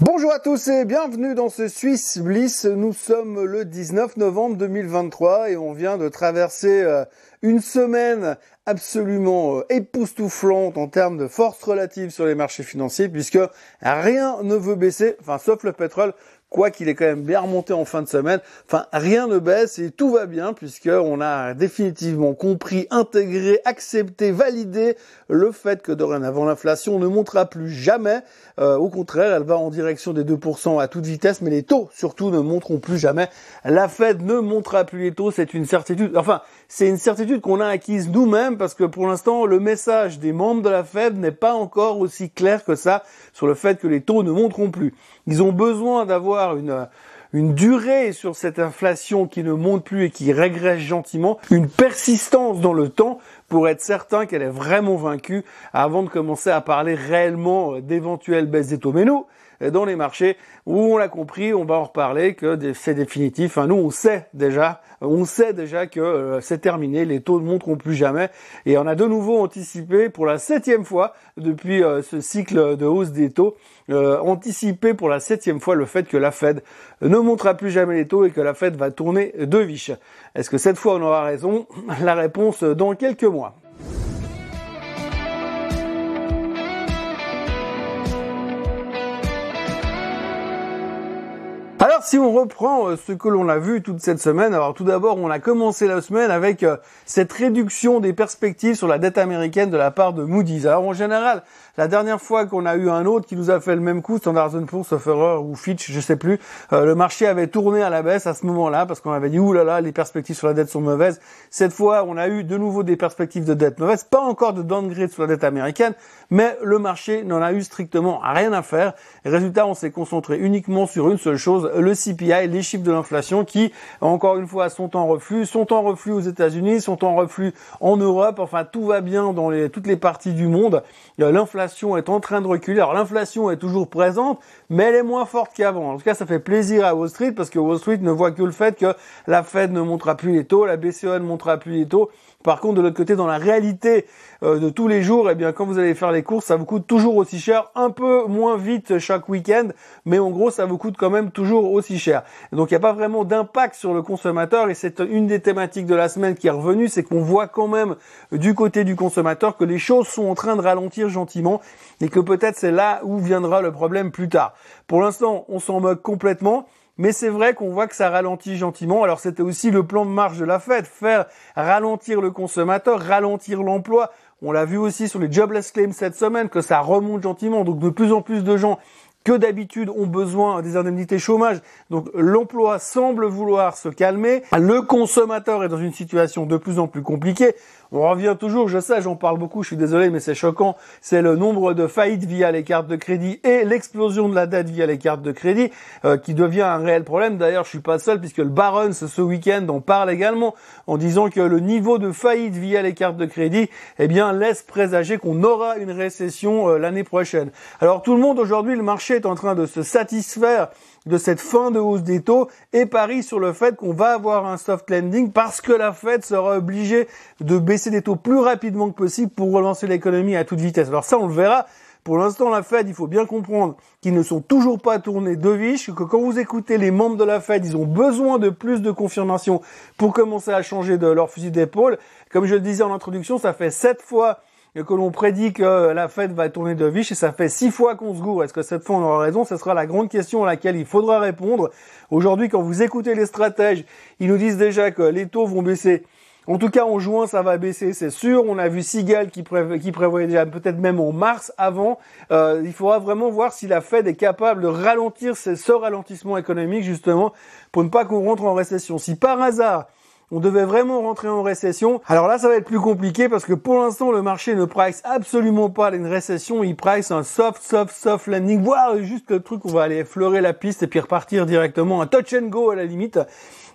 Bonjour à tous et bienvenue dans ce Swiss Bliss. Nous sommes le 19 novembre 2023 et on vient de traverser euh, une semaine absolument euh, époustouflante en termes de force relative sur les marchés financiers puisque rien ne veut baisser, enfin sauf le pétrole quoi qu'il est quand même bien remonté en fin de semaine. Enfin, rien ne baisse et tout va bien puisqu'on a définitivement compris, intégré, accepté, validé le fait que dorénavant l'inflation ne montera plus jamais. Euh, au contraire, elle va en direction des 2% à toute vitesse, mais les taux surtout ne monteront plus jamais. La Fed ne montera plus les taux, c'est une certitude. Enfin, c'est une certitude qu'on a acquise nous-mêmes parce que pour l'instant, le message des membres de la Fed n'est pas encore aussi clair que ça sur le fait que les taux ne monteront plus. Ils ont besoin d'avoir une une durée sur cette inflation qui ne monte plus et qui régresse gentiment, une persistance dans le temps pour être certain qu'elle est vraiment vaincue avant de commencer à parler réellement d'éventuelles baisses des taux. Mais nous, dans les marchés, où on l'a compris, on va en reparler, que c'est définitif. Enfin, nous, on sait déjà, on sait déjà que euh, c'est terminé, les taux ne monteront plus jamais. Et on a de nouveau anticipé pour la septième fois depuis euh, ce cycle de hausse des taux, euh, anticipé pour la septième fois le fait que la Fed ne montera plus jamais les taux et que la Fed va tourner de viche. Est-ce que cette fois on aura raison? La réponse dans quelques mois. Si on reprend euh, ce que l'on a vu toute cette semaine, alors tout d'abord on a commencé la semaine avec euh, cette réduction des perspectives sur la dette américaine de la part de Moody's. Alors en général, la dernière fois qu'on a eu un autre qui nous a fait le même coup, Standard Poor's, sauf erreur, ou Fitch, je sais plus, euh, le marché avait tourné à la baisse à ce moment-là parce qu'on avait dit oulala, là là, les perspectives sur la dette sont mauvaises. Cette fois, on a eu de nouveau des perspectives de dette mauvaises, pas encore de downgrade sur la dette américaine, mais le marché n'en a eu strictement rien à faire. résultat, on s'est concentré uniquement sur une seule chose, le CPI, les chiffres de l'inflation qui, encore une fois, sont en reflux, sont en reflux aux États-Unis, sont en reflux en Europe. Enfin, tout va bien dans toutes les parties du monde. Euh, l'inflation est en train de reculer. Alors, l'inflation est toujours présente, mais elle est moins forte qu'avant. En tout cas, ça fait plaisir à Wall Street parce que Wall Street ne voit que le fait que la Fed ne montera plus les taux, la BCE ne montera plus les taux. Par contre, de l'autre côté, dans la réalité euh, de tous les jours, eh bien, quand vous allez faire les courses, ça vous coûte toujours aussi cher, un peu moins vite chaque week-end, mais en gros, ça vous coûte quand même toujours aussi cher. donc, il n'y a pas vraiment d'impact sur le consommateur, et c'est une des thématiques de la semaine qui est revenue, c'est qu'on voit quand même du côté du consommateur que les choses sont en train de ralentir gentiment, et que peut-être c'est là où viendra le problème plus tard. Pour l'instant, on s'en moque complètement. Mais c'est vrai qu'on voit que ça ralentit gentiment. Alors c'était aussi le plan de marche de la Fed, faire ralentir le consommateur, ralentir l'emploi. On l'a vu aussi sur les jobless claims cette semaine que ça remonte gentiment. Donc de plus en plus de gens que d'habitude ont besoin des indemnités chômage. Donc l'emploi semble vouloir se calmer. Le consommateur est dans une situation de plus en plus compliquée. On revient toujours, je sais, j'en parle beaucoup, je suis désolé, mais c'est choquant. C'est le nombre de faillites via les cartes de crédit et l'explosion de la dette via les cartes de crédit euh, qui devient un réel problème. D'ailleurs, je suis pas seul puisque le Barons ce week-end en parle également en disant que le niveau de faillite via les cartes de crédit, eh bien, laisse présager qu'on aura une récession euh, l'année prochaine. Alors tout le monde aujourd'hui, le marché est en train de se satisfaire de cette fin de hausse des taux et parie sur le fait qu'on va avoir un soft landing parce que la Fed sera obligée de baisser des taux plus rapidement que possible pour relancer l'économie à toute vitesse. Alors ça, on le verra. Pour l'instant, la Fed, il faut bien comprendre qu'ils ne sont toujours pas tournés de viche, que quand vous écoutez les membres de la Fed, ils ont besoin de plus de confirmation pour commencer à changer de leur fusil d'épaule. Comme je le disais en introduction, ça fait sept fois que l'on prédit que la Fed va tourner de viche et ça fait six fois qu'on se gourre. Est-ce que cette fois on aura raison? Ce sera la grande question à laquelle il faudra répondre. Aujourd'hui, quand vous écoutez les stratèges, ils nous disent déjà que les taux vont baisser. En tout cas, en juin, ça va baisser, c'est sûr. On a vu Sigal qui, qui prévoyait déjà peut-être même en mars avant. Euh, il faudra vraiment voir si la Fed est capable de ralentir ce ralentissement économique justement pour ne pas qu'on rentre en récession. Si par hasard on devait vraiment rentrer en récession. Alors là, ça va être plus compliqué parce que pour l'instant, le marché ne price absolument pas une récession. Il price un soft, soft, soft landing, voire juste le truc où on va aller effleurer la piste et puis repartir directement, un touch and go à la limite.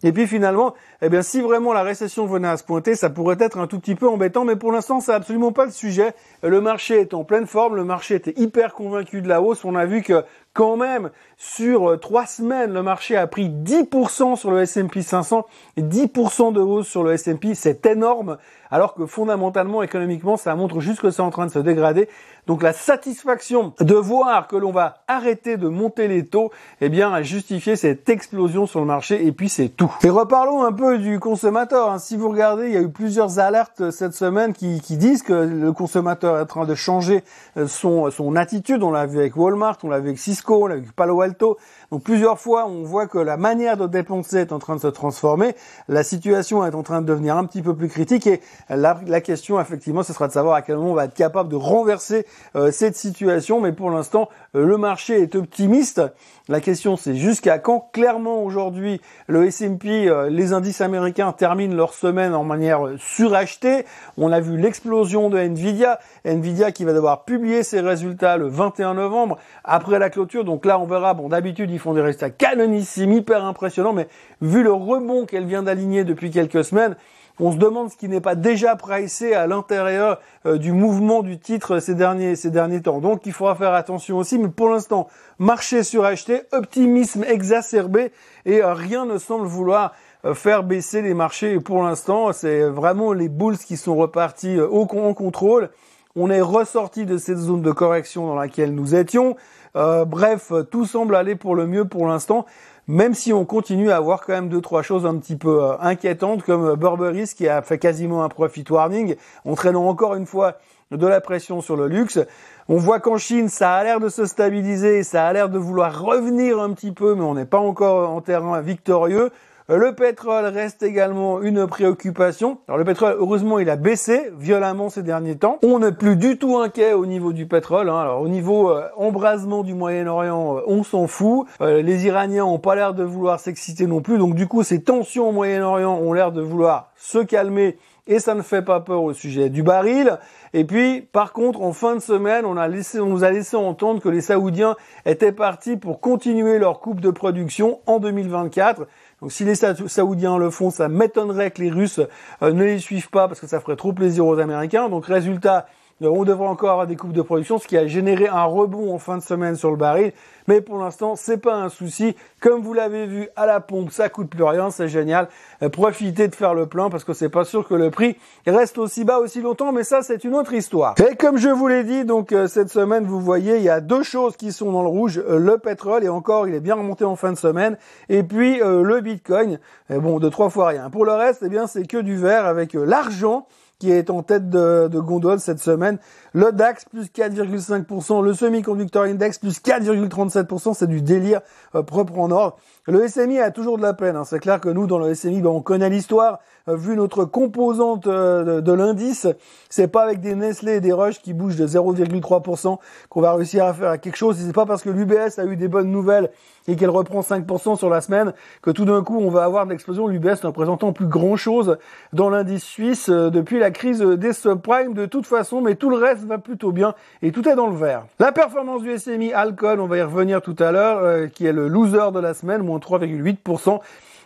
Et puis finalement, eh bien, si vraiment la récession venait à se pointer, ça pourrait être un tout petit peu embêtant, mais pour l'instant, c'est absolument pas le sujet. Le marché est en pleine forme, le marché était hyper convaincu de la hausse. On a vu que quand même, sur euh, trois semaines, le marché a pris 10% sur le S&P 500 et 10% de hausse sur le S&P. C'est énorme. Alors que fondamentalement, économiquement, ça montre juste que c'est en train de se dégrader. Donc la satisfaction de voir que l'on va arrêter de monter les taux, eh bien, a justifié cette explosion sur le marché et puis c'est tout. Et reparlons un peu du consommateur. Hein. Si vous regardez, il y a eu plusieurs alertes cette semaine qui, qui disent que le consommateur est en train de changer euh, son, son attitude. On l'a vu avec Walmart, on l'a vu avec Cisco, on l'a vu avec Palo Alto. Donc plusieurs fois, on voit que la manière de dépenser est en train de se transformer. La situation est en train de devenir un petit peu plus critique et la, question, effectivement, ce sera de savoir à quel moment on va être capable de renverser euh, cette situation. Mais pour l'instant, euh, le marché est optimiste. La question, c'est jusqu'à quand Clairement, aujourd'hui, le S&P, euh, les indices américains terminent leur semaine en manière surachetée? On a vu l'explosion de Nvidia. Nvidia qui va devoir publier ses résultats le 21 novembre après la clôture. Donc là, on verra. Bon, d'habitude, ils font des résultats canonissimes, hyper impressionnants, mais vu le rebond qu'elle vient d'aligner depuis quelques semaines, on se demande ce qui n'est pas déjà pricé à l'intérieur euh, du mouvement du titre ces derniers, ces derniers temps. Donc il faudra faire attention aussi, mais pour l'instant, marché suracheté, optimisme exacerbé et euh, rien ne semble vouloir euh, faire baisser les marchés. Pour l'instant, c'est vraiment les bulls qui sont repartis au en contrôle. On est ressorti de cette zone de correction dans laquelle nous étions. bref, tout semble aller pour le mieux pour l'instant même si on continue à avoir quand même deux trois choses un petit peu euh, inquiétantes comme euh, Burberry qui a fait quasiment un profit warning, entraînant encore une fois de la pression sur le luxe. On voit qu'en Chine, ça a l'air de se stabiliser, ça a l'air de vouloir revenir un petit peu, mais on n'est pas encore en terrain victorieux. Le pétrole reste également une préoccupation. Alors le pétrole, heureusement, il a baissé violemment ces derniers temps. On n'est plus du tout inquiet au niveau du pétrole. Hein. Alors au niveau euh, embrasement du Moyen-Orient, euh, on s'en fout. Euh, les Iraniens ont pas l'air de vouloir s'exciter non plus. Donc du coup, ces tensions au Moyen-Orient ont l'air de vouloir se calmer et ça ne fait pas peur au sujet du baril. Et puis, par contre, en fin de semaine, on, a laissé, on nous a laissé entendre que les Saoudiens étaient partis pour continuer leur coupe de production en 2024. Donc si les Saoudiens le font, ça m'étonnerait que les Russes euh, ne les suivent pas parce que ça ferait trop plaisir aux Américains. Donc résultat, on devrait encore avoir des coupes de production, ce qui a généré un rebond en fin de semaine sur le baril. Mais pour l'instant, c'est pas un souci. Comme vous l'avez vu à la pompe, ça coûte plus rien, c'est génial. Euh, profitez de faire le plein parce que c'est pas sûr que le prix reste aussi bas aussi longtemps, mais ça c'est une autre histoire. Et comme je vous l'ai dit, donc cette semaine, vous voyez, il y a deux choses qui sont dans le rouge le pétrole et encore, il est bien remonté en fin de semaine, et puis le Bitcoin. Bon, de trois fois rien. Pour le reste, eh bien, c'est que du vert avec l'argent qui est en tête de, de, gondole cette semaine. Le DAX plus 4,5%, le Semiconductor Index plus 4,37%, c'est du délire euh, propre en ordre. Le SMI a toujours de la peine. Hein. C'est clair que nous, dans le SMI, ben, on connaît l'histoire. Euh, vu notre composante euh, de, l'indice, c'est pas avec des Nestlé et des Roches qui bougent de 0,3% qu'on va réussir à faire quelque chose. C'est pas parce que l'UBS a eu des bonnes nouvelles et qu'elle reprend 5% sur la semaine que tout d'un coup on va avoir de l'explosion. L'UBS ne représentant plus grand chose dans l'indice suisse euh, depuis la crise des subprimes de toute façon, mais tout le reste va plutôt bien et tout est dans le vert. La performance du SMI Alcon, on va y revenir tout à l'heure, qui est le loser de la semaine, moins 3,8%.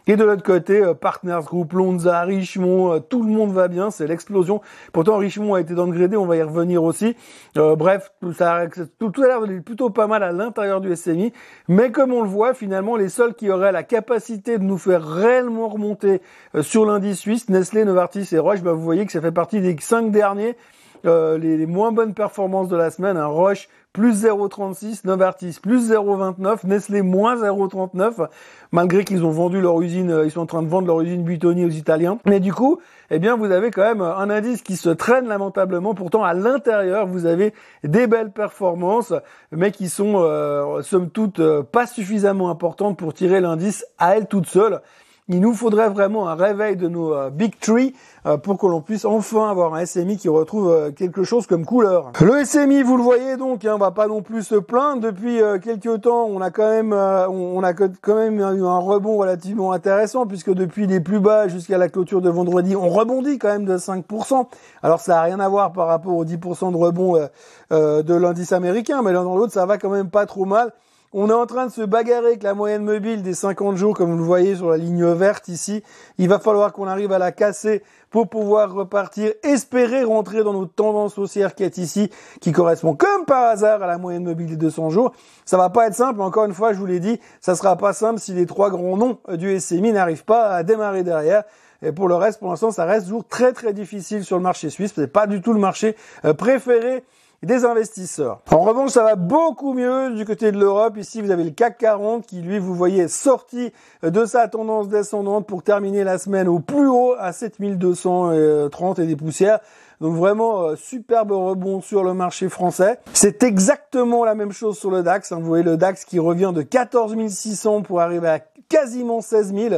Et de l'autre côté, euh, Partners Group, Lonza, Richemont, euh, tout le monde va bien, c'est l'explosion. Pourtant, Richemont a été downgradé, on va y revenir aussi. Euh, bref, ça, tout, tout a l'air d'aller plutôt pas mal à l'intérieur du SMI. Mais comme on le voit, finalement, les seuls qui auraient la capacité de nous faire réellement remonter sur l'indice suisse, Nestlé, Novartis et Roche, bah, vous voyez que ça fait partie des cinq derniers. Les, les, moins bonnes performances de la semaine, un Roche plus 0,36, Novartis plus 0,29, Nestlé moins 0,39, malgré qu'ils ont vendu leur usine, euh, ils sont en train de vendre leur usine Buitoni aux Italiens. Mais du coup, eh bien, vous avez quand même un indice qui se traîne lamentablement. Pourtant, à l'intérieur, vous avez des belles performances, mais qui sont, euh, somme toute, euh, pas suffisamment importantes pour tirer l'indice à elle toute seule. Il nous faudrait vraiment un réveil de nos euh, big tree euh, pour que l'on puisse enfin avoir un SMI qui retrouve euh, quelque chose comme couleur. Le SMI, vous le voyez donc, hein, on va pas non plus se plaindre. Depuis quelques temps, on a quand même, on a quand même eu un rebond relativement intéressant puisque depuis les plus bas jusqu'à la clôture de vendredi, on rebondit quand même de 5%. Alors ça a rien à voir par rapport aux 10% de rebond de l'indice américain, mais l'un dans l'autre, ça va quand même pas trop mal. On est en train de se bagarrer avec la moyenne mobile des 50 jours, comme vous le voyez sur la ligne verte ici. Il va falloir qu'on arrive à la casser pour pouvoir repartir, espérer rentrer dans notre tendance haussière qui est ici, qui correspond comme par hasard à la moyenne mobile des 200 jours. Ça va pas être simple, encore une fois, je vous l'ai dit, ça sera pas simple si les trois grands noms du SMI n'arrivent pas à démarrer derrière. Et pour le reste, pour l'instant, ça reste toujours très très difficile sur le marché suisse. C'est pas du tout le marché euh, préféré des investisseurs. En revanche, ça va beaucoup mieux du côté de l'Europe. Ici, vous avez le CAC 40 qui, lui, vous voyez, sorti de sa tendance descendante pour terminer la semaine au plus haut à 7230 et des poussières. Donc vraiment euh, superbe rebond sur le marché français. C'est exactement la même chose sur le DAX. Hein. Vous voyez le DAX qui revient de 14 600 pour arriver à quasiment 16 000.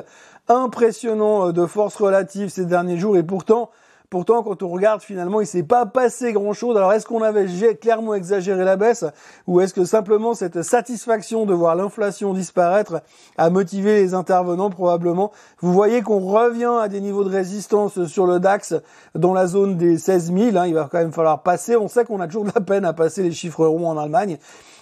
Impressionnant euh, de force relative ces derniers jours et pourtant Pourtant, quand on regarde finalement, il s'est pas passé grand-chose. Alors, est-ce qu'on avait clairement exagéré la baisse ou est-ce que simplement cette satisfaction de voir l'inflation disparaître a motivé les intervenants? Probablement Vous voyez qu'on revient à des niveaux de résistance sur le DAX dans la zone des 16 000. Hein. il va quand même falloir passer. On sait qu'on a toujours de la peine à passer les chiffres ronds en Allemagne.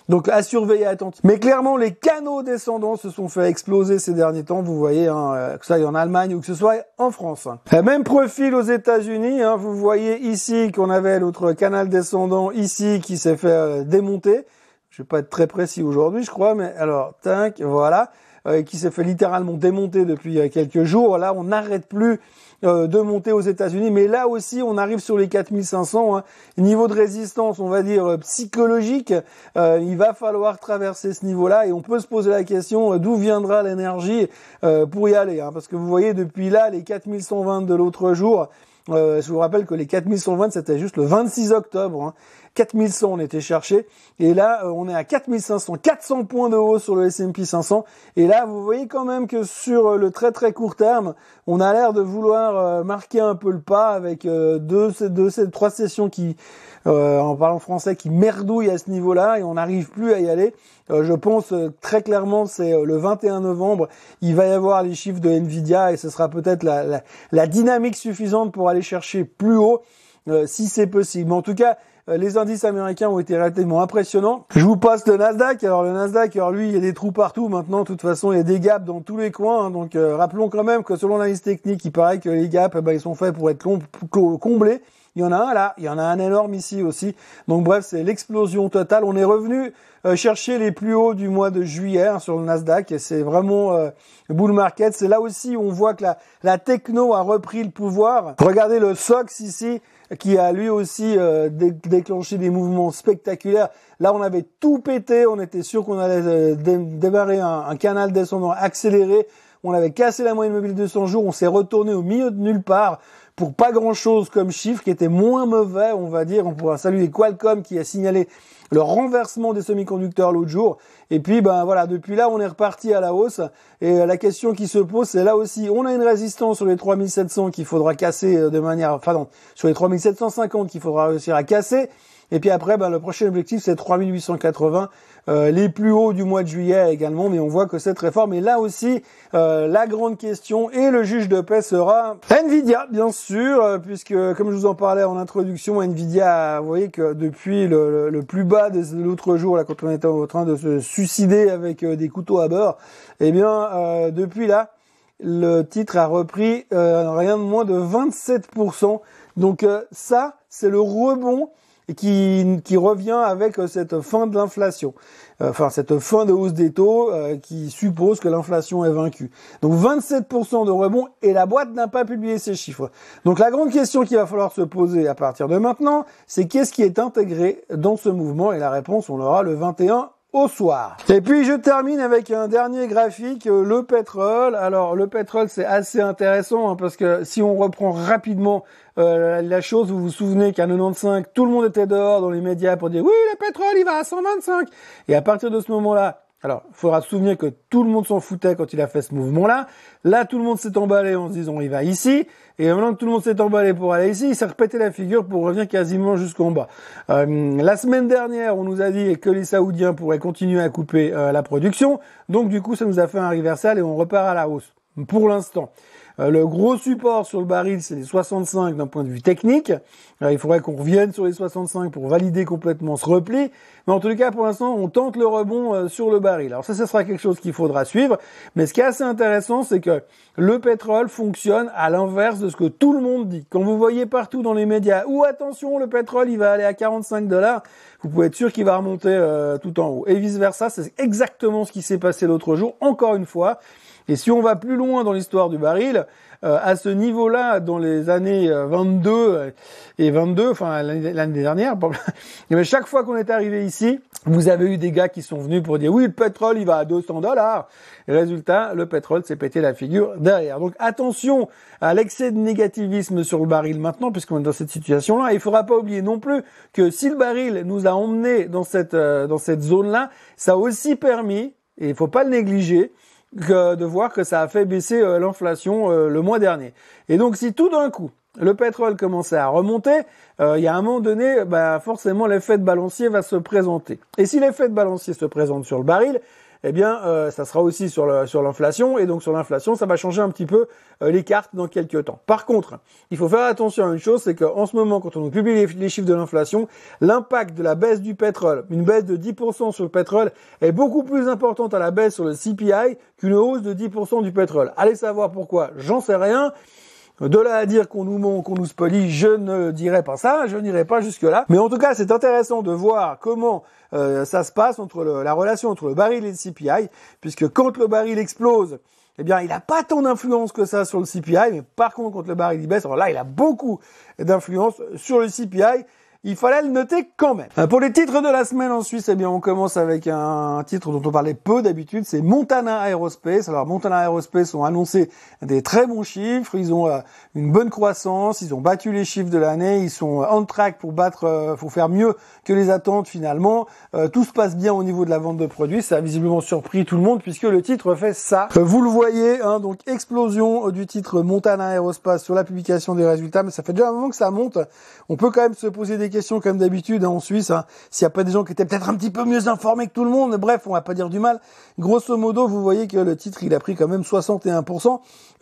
Donc à surveiller attentivement. Mais clairement, les canaux descendants se sont fait exploser ces derniers temps. Vous voyez, hein, euh, que ça aille en Allemagne ou que ce soit en France. Même profil aux États-Unis. Hein, vous voyez ici qu'on avait notre canal descendant ici qui s'est fait euh, démonter. Je vais pas être très précis aujourd'hui, je crois, mais alors, tac, voilà, euh, qui s'est fait littéralement démonter depuis quelques jours. Là, on n'arrête plus euh, de monter aux États-Unis. Mais là aussi, on arrive sur les 4500. Hein. Niveau de résistance, on va dire euh, psychologique, euh, il va falloir traverser ce niveau-là et on peut se poser la question d'où viendra l'énergie pour y aller. Hein. Parce que vous voyez, depuis là, les 4120 de l'autre jour, je vous rappelle que les 4120, c'était juste le 26 octobre. Hein. 4100 on était cherché et là euh, on est à 4500 400 points de haut sur le S&P 500 et là vous voyez quand même que sur euh, le très très court terme on a l'air de vouloir euh, marquer un peu le pas avec deux, deux, trois sessions qui en parlant français qui merdouillent à ce niveau-là. Et on n'arrive plus à y aller. Je pense très clairement c'est le 21 novembre. Il va y avoir les chiffres de Nvidia et ce sera peut-être la, dynamique suffisante pour aller chercher plus haut si c'est possible. Mais en tout cas euh, les indices américains ont été relativement impressionnants. Je vous passe le Nasdaq. Alors le Nasdaq, alors lui, il y a des trous partout maintenant. De toute façon, il y a des gaps dans tous les coins. Hein. donc euh, rappelons quand même que selon l'analyse technique, il paraît que les gaps, eh ben, ils sont faits pour être comblés. Il y en a un là, il y en a un énorme ici aussi. Donc bref, c'est l'explosion totale. On est revenu euh, chercher les plus hauts du mois de juillet hein, sur le Nasdaq. C'est vraiment euh, bull market. C'est là aussi où on voit que la, la techno a repris le pouvoir. Regardez le SOX ici qui a lui aussi euh, déclenché des mouvements spectaculaires. Là, on avait tout pété, on était sûr qu'on allait euh, démarrer un, canal descendant accéléré. On avait cassé la moyenne mobile de 200 jours, on s'est retourné au milieu de nulle part pour pas grand chose comme chiffre qui était moins mauvais, on va dire. On pourra saluer Qualcomm qui a signalé le renversement des semi-conducteurs l'autre jour. Et puis, ben voilà, depuis là, on est reparti à la hausse. Et la question qui se pose, c'est là aussi, on a une résistance sur les 3700 qu'il faudra casser de manière, enfin non, sur les 3750 qu'il faudra réussir à casser. Et puis après, ben, le prochain objectif, c'est 3880, euh, les plus hauts du mois de juillet également, mais on voit que cette réforme est là aussi euh, la grande question et le juge de paix sera Nvidia, bien sûr, euh, puisque comme je vous en parlais en introduction, Nvidia, vous voyez que depuis le, plus bas de l'autre jour, là, quand on était en train de se suicider avec des couteaux à beurre, eh bien, depuis là, le titre a repris rien de moins de 27%. Donc ça, c'est le rebond et qui, revient avec euh, cette fin de l'inflation, euh, enfin cette fin de hausse des taux euh, qui suppose que l'inflation est vaincue. Donc 27% de rebond et la boîte n'a pas publié ces chiffres. Donc la grande question qu'il va falloir se poser à partir de maintenant, c'est qu'est-ce qui est intégré dans ce mouvement? Et la réponse on l'aura le 21 au soir. Et puis je termine avec un dernier graphique, euh, le pétrole. Alors le pétrole c'est assez intéressant hein, parce que si on reprend rapidement euh, la chose, vous vous souvenez qu'à 95, tout le monde était dehors dans les médias pour dire oui le pétrole il va à 125. Et à partir de ce moment-là, alors, il faudra se souvenir que tout le monde s'en foutait quand il a fait ce mouvement-là. Là, tout le monde s'est emballé en se disant il va ici. Et maintenant que tout le monde s'est emballé pour aller ici, il s'est répété la figure pour revenir quasiment jusqu'en bas. Euh, la semaine dernière, on nous a dit que les Saoudiens pourraient continuer à couper euh, la production. Donc du coup, ça nous a fait un reversal et on repart à la hausse. Pour l'instant. Euh, le gros support sur le baril, c'est les 65 d'un point de vue technique. il faudrait qu'on revienne sur les 65 pour valider complètement ce repli. Mais en tout cas, pour l'instant, on tente le rebond euh, sur le baril. Alors ça, ce sera quelque chose qu'il faudra suivre. Mais ce qui est assez intéressant, c'est que le pétrole fonctionne à l'inverse de ce que tout le monde dit. Quand vous voyez partout dans les médias, ou attention, le pétrole, il va aller à 45 dollars, vous pouvez être sûr qu'il va remonter euh, tout en haut. Et vice versa, c'est exactement ce qui s'est passé l'autre jour, encore une fois. Et si on va plus loin dans l'histoire du baril, à ce niveau-là dans les années 22 et 22, enfin l'année dernière. Mais chaque fois qu'on est arrivé ici, vous avez eu des gars qui sont venus pour dire oui, le pétrole il va à 200 dollars. Résultat, le pétrole s'est pété la figure derrière. Donc attention à l'excès de négativisme sur le baril maintenant, puisqu'on est dans cette situation-là. Il faudra pas oublier non plus que si le baril nous a emmenés dans cette euh, dans cette zone-là, ça a aussi permis, et il faut pas le négliger, que de voir que ça a fait baisser euh, l'inflation euh, le mois dernier. Et donc si tout d'un coup le pétrole commençait à remonter, il y a un moment donné, bah, forcément l'effet de balancier va se présenter. Et si l'effet de balancier se présente sur le baril, eh bien, euh, ça sera aussi sur l'inflation, et donc sur l'inflation, ça va changer un petit peu euh, les cartes dans quelques temps. Par contre, il faut faire attention à une chose, c'est qu'en ce moment, quand on publie les, chiffres de l'inflation, l'impact de la baisse du pétrole, une baisse de 10% sur le pétrole, est beaucoup plus importante à la baisse sur le CPI qu'une hausse de 10% du pétrole. Allez savoir pourquoi, j'en sais rien. De là à dire qu'on nous qu'on nous spolie, je ne dirais pas ça, je n'irai pas jusque là. Mais en tout cas, c'est intéressant de voir comment euh, ça se passe entre la relation entre le baril et le CPI, puisque quand le baril explose, eh bien, il n'a pas tant d'influence que ça sur le CPI, mais par contre, quand le baril il baisse, alors là, il a beaucoup d'influence sur le CPI il fallait le noter quand même. Euh, pour les titres de la semaine en Suisse, eh bien, on commence avec un titre dont on parlait peu d'habitude, c'est Montana Aerospace. Alors, Montana Aerospace ont annoncé des très bons chiffres, ils ont euh, une bonne croissance, ils ont battu les chiffres de l'année, ils sont on track pour battre, pour euh, faire mieux que les attentes finalement. tout se passe bien au niveau de la vente de produits, ça a visiblement surpris tout le monde puisque le titre fait ça. vous le voyez, hein, donc explosion du titre Montana Aerospace sur la publication des résultats, mais ça fait déjà un moment que ça monte. On peut quand même se poser des question comme d'habitude hein, en Suisse. Hein. S'il n'y a pas des gens qui étaient peut-être un petit peu mieux informés que tout le monde, bref, on va pas dire du mal. Grosso modo, vous voyez que le titre, il a pris quand même 61%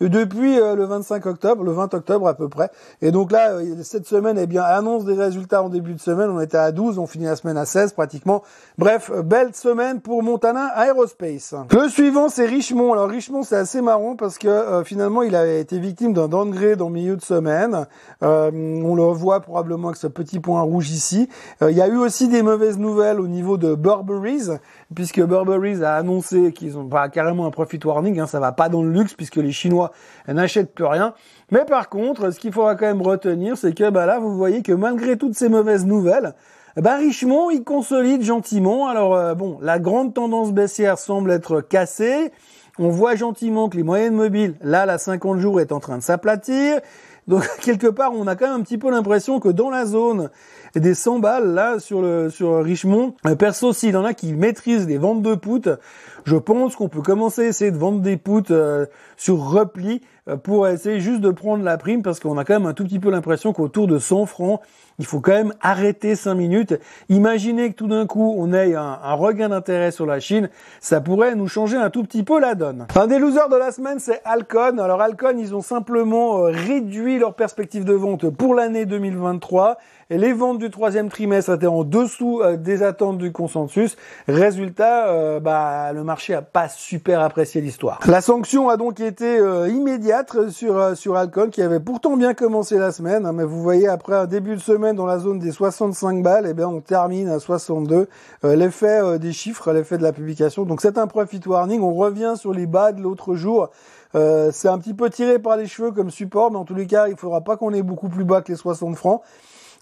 depuis euh, le 25 octobre, le 20 octobre à peu près. Et donc là, euh, cette semaine, eh bien, annonce des résultats en début de semaine. On était à 12, on finit la semaine à 16 pratiquement. Bref, belle semaine pour Montana Aerospace. Le suivant, c'est Richemont. Alors Richemont, c'est assez marrant parce que euh, finalement, il a été victime d'un downgrade en milieu de semaine. on le voit probablement avec ce petit point rouge ici. Euh, il y a eu aussi des mauvaises nouvelles au niveau de Burberry's, puisque Burberry's a annoncé qu'ils ont pas carrément un profit warning, hein, ça va pas dans le luxe puisque les Chinois n'achètent plus rien. Mais par contre, ce qu'il faudra quand même retenir, c'est que bah là, vous voyez que malgré toutes ces mauvaises nouvelles, bah Richemont, il consolide gentiment. Alors euh, bon, la grande tendance baissière semble être cassée. On voit gentiment que les moyennes mobiles, là, la 50 jours est en train de s'aplatir. Donc quelque part, on a quand même un petit peu l'impression que dans la zone des 100 balles là sur le sur Richemont, euh, perso s'il y en a qui maîtrisent les ventes de poutres, je pense qu'on peut commencer à essayer de vendre des poutres euh, sur repli euh, pour essayer juste de prendre la prime parce qu'on a quand même un tout petit peu l'impression qu'autour de 100 francs, il faut quand même arrêter 5 minutes. Imaginez que tout d'un coup on ait un, regain d'intérêt sur la Chine, ça pourrait nous changer un tout petit peu la donne. Un des losers de la semaine c'est Alcon. Alors Alcon ils ont simplement réduit leur perspective de vente pour l'année 2023 et les ventes du troisième trimestre étaient en dessous euh, des attentes du consensus. Résultat, euh, bah, le marché a pas super apprécié l'histoire. La sanction a donc été euh, immédiate sur sur Alcon, qui avait pourtant bien commencé la semaine. Hein, mais vous voyez, après un début de semaine dans la zone des 65 balles, eh bien on termine à 62. l'effet des chiffres, l'effet de la publication. Donc c'est un profit warning. On revient sur les bas de l'autre jour. c'est un petit peu tiré par les cheveux comme support, mais en tous les cas, il faudra pas qu'on ait beaucoup plus bas que les 60 francs.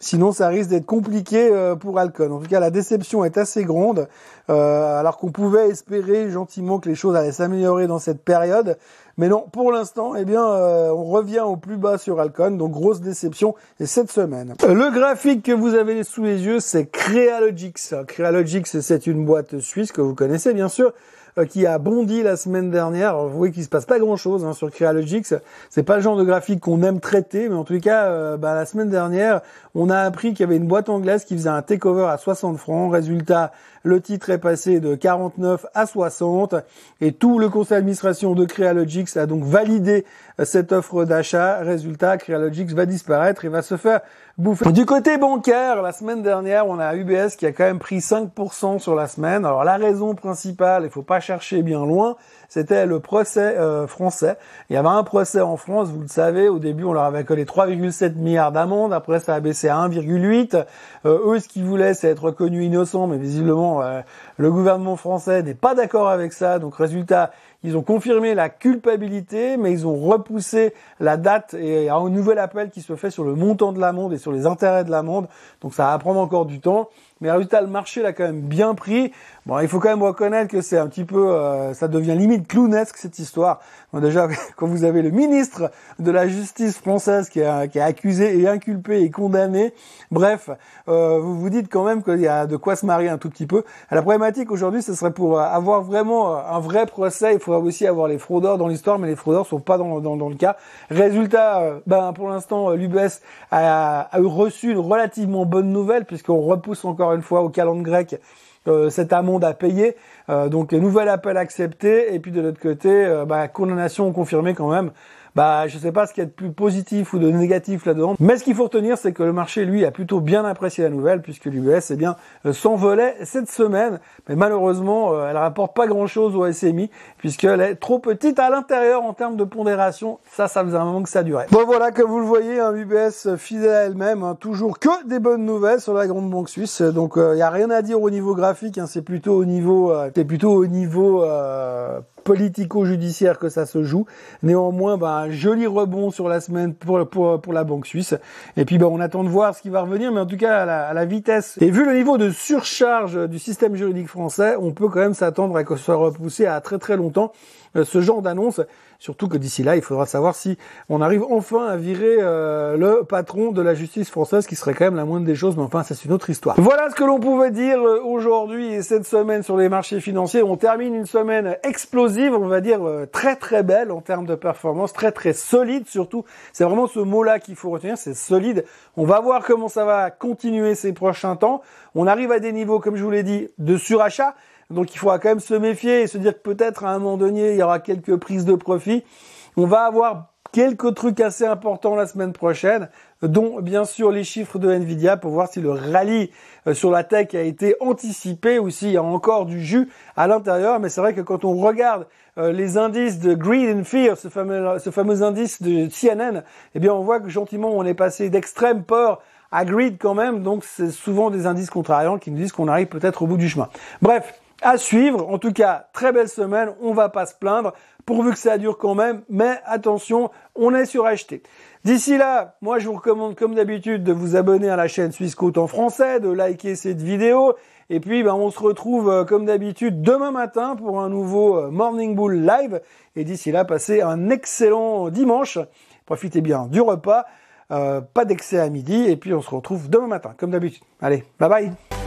Sinon, ça risque d'être compliqué euh, pour Alcon. En tout cas, la déception est assez grande, euh, alors qu'on pouvait espérer gentiment que les choses allaient s'améliorer dans cette période. Mais non, pour l'instant, eh bien, euh, on revient au plus bas sur Alcon, donc grosse déception et cette semaine. Le graphique que vous avez sous les yeux, c'est Crealogix. Crealogix, c'est une boîte suisse que vous connaissez bien sûr. Euh, qui a bondi la semaine dernière. vous voyez qu'il se passe pas grand chose hein, sur Crealogix. C'est pas le genre de graphique qu'on aime traiter, mais en tout cas, euh, bah, la semaine dernière, on a appris qu'il y avait une boîte anglaise qui faisait un takeover à 60 francs. Résultat, le titre est passé de 49 à 60 et tout le conseil d'administration de Crealogix a donc validé cette offre d'achat. Résultat, Crealogix va disparaître et va se faire bouffer. Du côté bancaire, la semaine dernière, on a UBS qui a quand même pris 5% sur la semaine. Alors la raison principale, il faut pas chercher bien loin, c'était le procès euh, français. Il y avait un procès en France, vous le savez, au début on leur avait collé 3,7 milliards d'amendes, après ça a baissé à 1,8. Euh, eux, ce qu'ils voulaient, c'est être reconnus innocents, mais visiblement euh, le gouvernement français n'est pas d'accord avec ça, donc résultat, ils ont confirmé la culpabilité, mais ils ont repoussé la date et un nouvel appel qui se fait sur le montant de l'amende et sur les intérêts de l'amende. Donc ça va prendre encore du temps. Mais résultat, le marché l'a quand même bien pris. Bon, il faut quand même reconnaître que c'est un petit peu, euh, ça devient limite clownesque cette histoire. déjà, quand vous avez le ministre de la justice française qui est, qui accusé et inculpé et condamné, bref, euh, vous vous dites quand même qu'il y a de quoi se marier un tout petit peu. la problématique aujourd'hui, ce serait pour avoir vraiment un vrai procès, il faudra aussi avoir les fraudeurs dans l'histoire, mais les fraudeurs sont pas dans, dans, dans le cas. Résultat, euh, ben pour l'instant, l'UBS a, a reçu une relativement bonne nouvelle puisqu'on repousse encore une fois au calendrier grec euh, cette amende à payer. Euh, donc nouvel appel accepté et puis de l'autre côté, euh, bah, condamnation confirmée quand même bah je sais pas ce qu'il y a de plus positif ou de négatif là-dedans. Mais ce qu'il faut retenir, c'est que le marché, lui, a plutôt bien apprécié la nouvelle, puisque l'UBS, eh bien, euh, s'envolait cette semaine. Mais malheureusement, euh, elle rapporte pas grand-chose au SMI, puisqu'elle est trop petite à l'intérieur en termes de pondération. Ça, ça faisait un moment que ça durait. Bon voilà, comme vous le voyez, un UBS fidèle à elle-même, hein, toujours que des bonnes nouvelles sur la grande banque suisse. Donc il euh, y a rien à dire au niveau graphique, hein, c'est plutôt au niveau, c'est plutôt au niveau politico-judiciaire que ça se joue. Néanmoins, ben, un joli rebond sur la semaine pour, pour, la banque suisse. Et puis ben, on attend de voir ce qui va revenir, mais en tout cas à la, vitesse. Et vu le niveau de surcharge du système juridique français, on peut quand même s'attendre à que ce soit repoussé à très très longtemps. Euh, ce genre d'annonce. Surtout que d'ici là, il faudra savoir si on arrive enfin à virer euh, le patron de la justice française, qui serait quand même la moindre des choses, mais enfin, c'est une autre histoire. Voilà ce que l'on pouvait dire euh, aujourd'hui et cette semaine sur les marchés financiers. On termine une semaine explosive, on va dire très très belle en termes de performance, très très solide surtout. C'est vraiment ce mot-là qu'il faut retenir, c'est solide. On va voir comment ça va continuer ces prochains temps. On arrive à des niveaux, comme je vous l'ai dit, de surachat. Donc il faudra quand même se méfier et se dire que peut-être à un moment donné, il y aura quelques prises de profit. On va avoir quelques trucs assez importants la semaine prochaine, dont bien sûr les chiffres de Nvidia pour voir si le rallye euh, sur la tech a été anticipé ou s'il y a encore du jus à l'intérieur. Mais c'est vrai que quand on regarde euh, les indices de Greed and Fear, ce fameux, ce fameux indice de CNN, eh bien on voit que gentiment on est passé d'extrême peur à greed quand même. Donc c'est souvent des indices contrariants qui nous disent qu'on arrive peut-être au bout du chemin. Bref, à suivre. En tout cas, très belle semaine. On va pas se plaindre, pourvu que ça dure quand même. Mais attention, on est sur acheter. D'ici là, moi je vous recommande comme d'habitude de vous abonner à la chaîne Suisse Côte en français, de liker cette vidéo. Et puis ben, on se retrouve euh, comme d'habitude demain matin pour un nouveau euh, Morning Bull Live. Et d'ici là, passez un excellent dimanche. Profitez bien du repas. Euh, pas d'excès à midi. Et puis on se retrouve demain matin comme d'habitude. Allez, bye bye